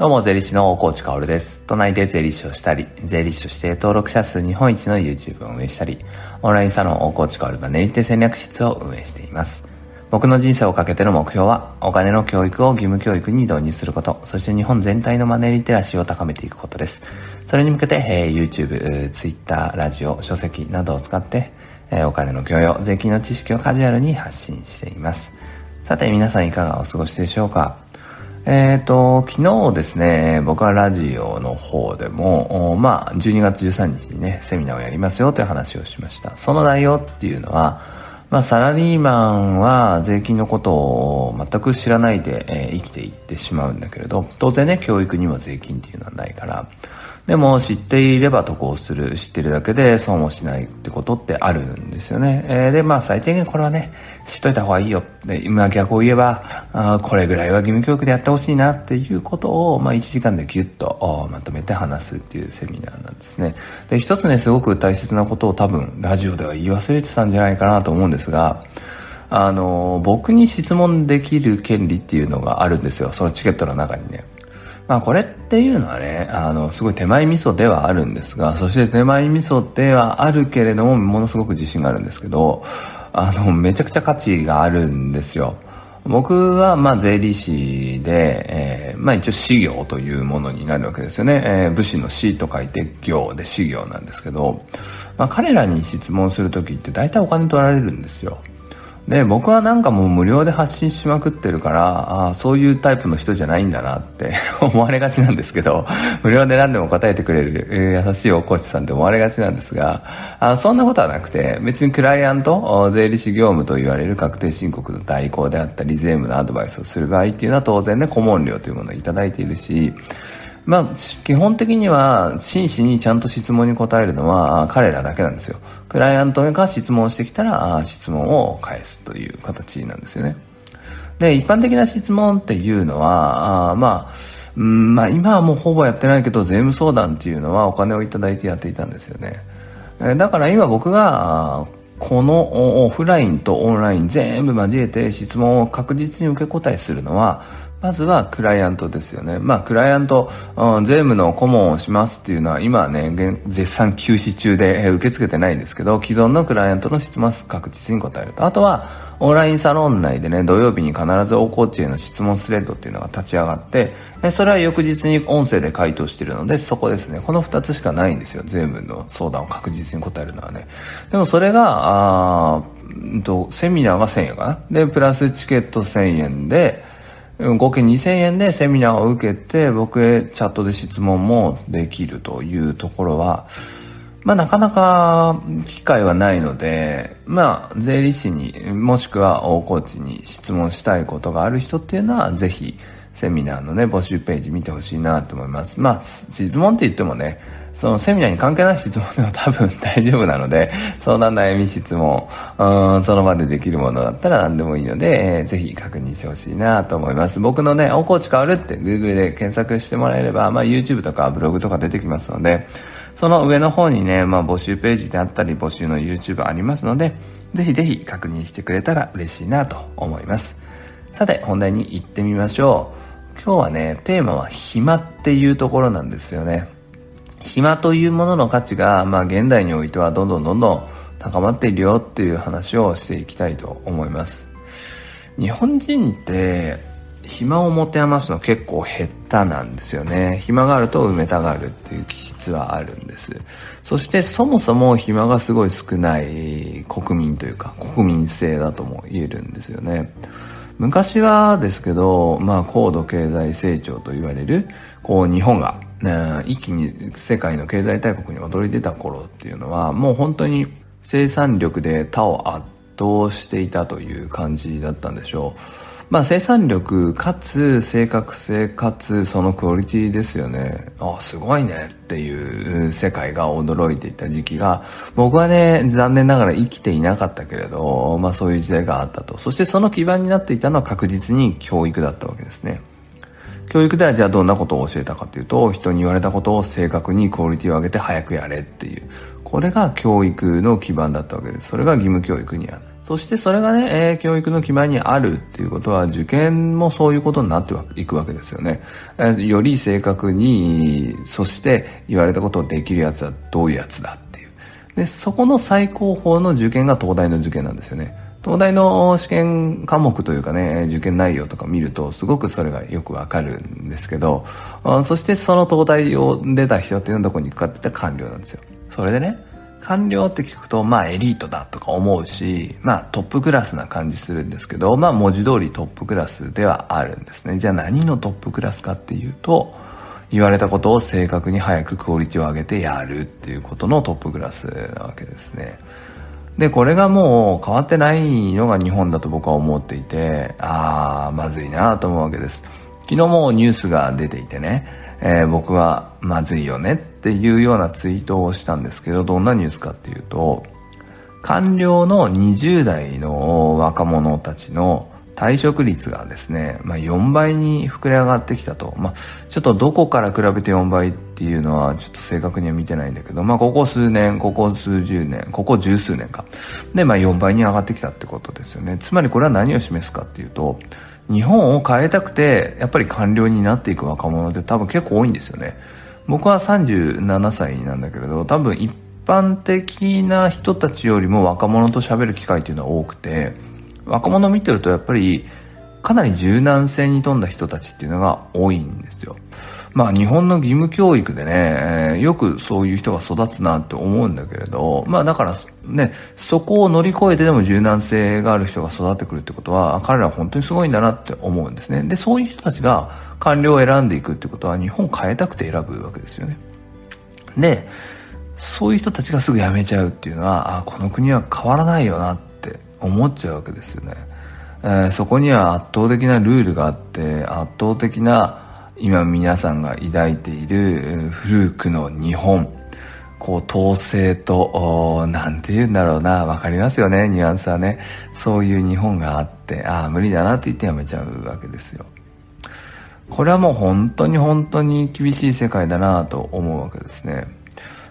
どうも、税理士の大河内薫です。都内で税理士をしたり、税理士として登録者数日本一の YouTube を運営したり、オンラインサロン大河内薫マネリテ戦略室を運営しています。僕の人生をかけての目標は、お金の教育を義務教育に導入すること、そして日本全体のマネーリテラシーを高めていくことです。それに向けて、えー、YouTube、Twitter、ラジオ、書籍などを使って、えー、お金の教養、税金の知識をカジュアルに発信しています。さて皆さんいかがお過ごしでしょうか？えっ、ー、と、昨日ですね、僕はラジオの方でも、まあ、12月13日にね、セミナーをやりますよという話をしました。その内容っていうのは、まあ、サラリーマンは税金のことを全く知らないで、えー、生きていってしまうんだけれど、当然ね、教育にも税金っていうのはないから、でも知っていれば得をする、知ってるだけで損をしないってことってあるんですよね。えー、で、まあ最低限これはね、知っといた方がいいよ。で、今逆を言えば、あこれぐらいは義務教育でやってほしいなっていうことを、まあ1時間でギュッとまとめて話すっていうセミナーなんですね。で、一つね、すごく大切なことを多分ラジオでは言い忘れてたんじゃないかなと思うんですが、あの、僕に質問できる権利っていうのがあるんですよ。そのチケットの中にね。まあこれっていうのはね、あの、すごい手前味噌ではあるんですが、そして手前味噌ではあるけれども、ものすごく自信があるんですけど、あの、めちゃくちゃ価値があるんですよ。僕は、まあ、税理士で、えー、まあ、一応、私業というものになるわけですよね。えー、武士の死と書いて業で私業なんですけど、まあ、彼らに質問するときって大体お金取られるんですよ。で、僕はなんかもう無料で発信しまくってるから、ああ、そういうタイプの人じゃないんだなって 思われがちなんですけど、無料で何でも答えてくれる、えー、優しいおコーチさんって思われがちなんですが、あそんなことはなくて、別にクライアント、税理士業務と言われる確定申告の代行であったり、税務のアドバイスをする場合っていうのは当然ね、顧問料というものをいただいているし、まあ、基本的には真摯にちゃんと質問に答えるのは彼らだけなんですよ。クライアントが質問してきたら質問を返すという形なんですよね。で、一般的な質問っていうのは、あまあ、うんまあ今はもうほぼやってないけど税務相談っていうのはお金をいただいてやっていたんですよね。だから今僕がこのオフラインとオンライン全部交えて質問を確実に受け答えするのはまずはクライアントですよね。まあ、クライアント、うん、税務の顧問をしますっていうのは、今はね、絶賛休止中で、受け付けてないんですけど、既存のクライアントの質問確実に答えると。あとは、オンラインサロン内でね、土曜日に必ず大コーチへの質問スレッドっていうのが立ち上がって、それは翌日に音声で回答してるので、そこですね。この二つしかないんですよ。税務の相談を確実に答えるのはね。でもそれが、あと、セミナーが1000円かな。で、プラスチケット1000円で、合計2000円でセミナーを受けて、僕へチャットで質問もできるというところは、まあなかなか機会はないので、まあ税理士にもしくは大コーチに質問したいことがある人っていうのはぜひセミナーのね募集ページ見てほしいなと思います。まあ質問って言ってもね、そのセミナーに関係ない質問でも 多分大丈夫なので、相談悩み質問、うん、その場でできるものだったら何でもいいので、えー、ぜひ確認してほしいなと思います。僕のね、おコーチ変わるって Google で検索してもらえれば、まあ YouTube とかブログとか出てきますので、その上の方にね、まあ募集ページであったり、募集の YouTube ありますので、ぜひぜひ確認してくれたら嬉しいなと思います。さて、本題に行ってみましょう。今日はね、テーマは暇っていうところなんですよね。暇というものの価値が、まあ現代においてはどんどんどんどん高まっているよっていう話をしていきたいと思います。日本人って暇を持て余すの結構減ったなんですよね。暇があると埋めたがるっていう気質はあるんです。そしてそもそも暇がすごい少ない国民というか国民性だとも言えるんですよね。昔はですけど、まあ高度経済成長と言われる、こう日本がね、一気に世界の経済大国に躍り出た頃っていうのは、もう本当に生産力で他を圧倒していたという感じだったんでしょう。まあ生産力かつ正確性かつそのクオリティですよね。ああすごいねっていう世界が驚いていた時期が、僕はね、残念ながら生きていなかったけれど、まあそういう時代があったと。そしてその基盤になっていたのは確実に教育だったわけですね。教育ではじゃあどんなことを教えたかというと、人に言われたことを正確にクオリティを上げて早くやれっていう。これが教育の基盤だったわけです。それが義務教育にある。そしてそれがね、えー、教育の基盤にあるっていうことは、受験もそういうことになっていくわけですよね。えー、より正確に、そして言われたことをできるやつはどういうやつだっていう。で、そこの最高峰の受験が東大の受験なんですよね。東大の試験科目というかね、受験内容とか見ると、すごくそれがよくわかるんですけど、そしてその東大を出た人っていうのはどこに行くかって言ったら官僚なんですよ。それでね、官僚って聞くと、まあエリートだとか思うし、まあトップクラスな感じするんですけど、まあ文字通りトップクラスではあるんですね。じゃあ何のトップクラスかっていうと、言われたことを正確に早くクオリティを上げてやるっていうことのトップクラスなわけですね。で、これがもう変わってないのが日本だと僕は思っていて、ああ、まずいなと思うわけです。昨日もニュースが出ていてね、えー、僕はまずいよねっていうようなツイートをしたんですけど、どんなニュースかっていうと、官僚の20代の若者たちの退職率がですね、まあ、4倍に膨れ上がってきたと。まあ、ちょっとどこから比べて4倍っていうのはちょっと正確には見てないんだけど、まあ、ここ数年、ここ数十年、ここ十数年か。で、まあ、4倍に上がってきたってことですよね。つまりこれは何を示すかっていうと、日本を変えたくて、やっぱり官僚になっていく若者って多分結構多いんですよね。僕は37歳なんだけれど、多分一般的な人たちよりも若者と喋る機会っていうのは多くて、若者見てるとやっぱりかなり柔軟性に富んだ人たちっていうのが多いんですよ。まあ日本の義務教育でね、えー、よくそういう人が育つなって思うんだけれど、まあだからね、そこを乗り越えてでも柔軟性がある人が育ってくるってことは、彼らは本当にすごいんだなって思うんですね。で、そういう人たちが官僚を選んでいくってことは日本変えたくて選ぶわけですよね。で、そういう人たちがすぐ辞めちゃうっていうのは、あ、この国は変わらないよなって思っちゃうわけですよね。えー、そこには圧倒的なルールがあって、圧倒的な今皆さんが抱いている古くの日本、こう統制と、なんて言うんだろうな、わかりますよね、ニュアンスはね。そういう日本があって、ああ、無理だなって言ってやめちゃうわけですよ。これはもう本当に本当に厳しい世界だなと思うわけですね。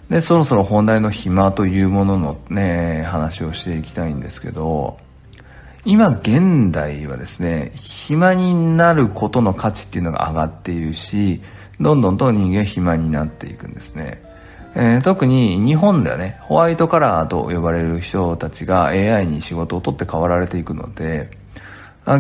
で、そろそろ本題の暇というもののね、話をしていきたいんですけど、今現代はですね、暇になることの価値っていうのが上がっているし、どんどんと人間暇になっていくんですね。えー、特に日本ではね、ホワイトカラーと呼ばれる人たちが AI に仕事を取って代わられていくので、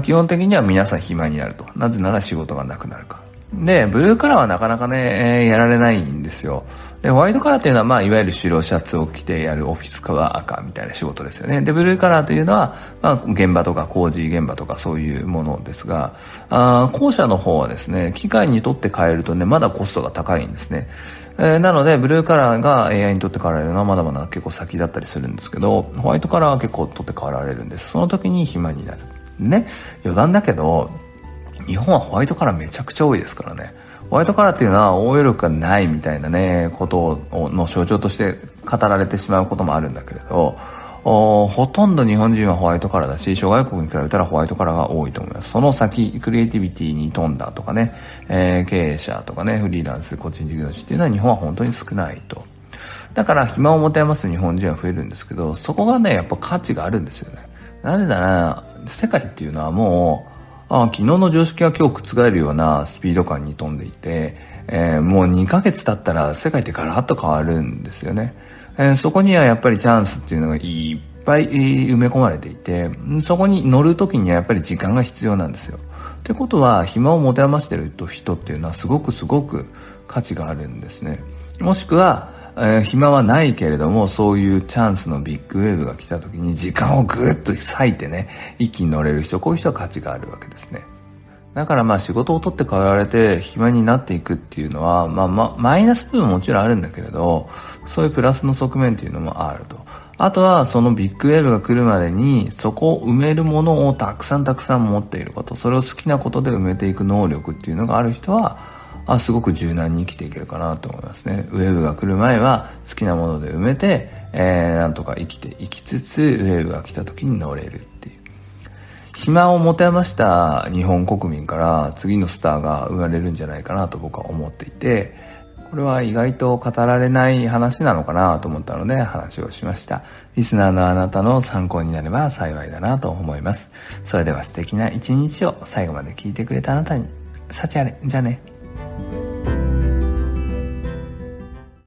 基本的には皆さん暇になると。なぜなら仕事がなくなるか。で、ブルーカラーはなかなかね、えー、やられないんですよ。で、ホワイトカラーというのは、まあ、いわゆる白シャツを着てやるオフィスカワー赤みたいな仕事ですよね。で、ブルーカラーというのは、まあ、現場とか工事現場とかそういうものですが、あ後者の方はですね、機械にとって変えるとね、まだコストが高いんですね。えー、なので、ブルーカラーが AI にとって変わられるのはまだまだ結構先だったりするんですけど、ホワイトカラーは結構取って変わられるんです。その時に暇になる。ね、余談だけど、日本はホワイトカラーめちゃくちゃ多いですからね。ホワイトカラーっていうのは応用力がないみたいなね、ことをの象徴として語られてしまうこともあるんだけれど、ほとんど日本人はホワイトカラーだし、諸外国に比べたらホワイトカラーが多いと思います。その先、クリエイティビティに富んだとかね、えー、経営者とかね、フリーランス、個人事業主っていうのは日本は本当に少ないと。だから暇を持て余す日本人は増えるんですけど、そこがね、やっぱ価値があるんですよね。なぜなら、世界っていうのはもう、あ昨日の常識が今日覆るようなスピード感に飛んでいて、えー、もう2ヶ月経ったら世界ってガラッと変わるんですよね。えー、そこにはやっぱりチャンスっていうのがいっぱい埋め込まれていて、そこに乗るときにはやっぱり時間が必要なんですよ。ってことは、暇を持て余してる人っていうのはすごくすごく価値があるんですね。もしくは、えー、暇はないけれども、そういうチャンスのビッグウェーブが来た時に時間をぐっと割いてね、一気に乗れる人、こういう人は価値があるわけですね。だからまあ仕事を取って変わられて暇になっていくっていうのは、まあま、マイナス部分ももちろんあるんだけれど、そういうプラスの側面っていうのもあると。あとはそのビッグウェーブが来るまでにそこを埋めるものをたくさんたくさん持っていること、それを好きなことで埋めていく能力っていうのがある人は、あすごく柔軟に生きていけるかなと思いますね。ウェーブが来る前は好きなもので埋めて、えー、なんとか生きていきつつ、ウェーブが来た時に乗れるっていう。暇を持て余した日本国民から次のスターが生まれるんじゃないかなと僕は思っていて、これは意外と語られない話なのかなと思ったので話をしました。リスナーのあなたの参考になれば幸いだなと思います。それでは素敵な一日を最後まで聞いてくれたあなたに、幸あれ。じゃあね。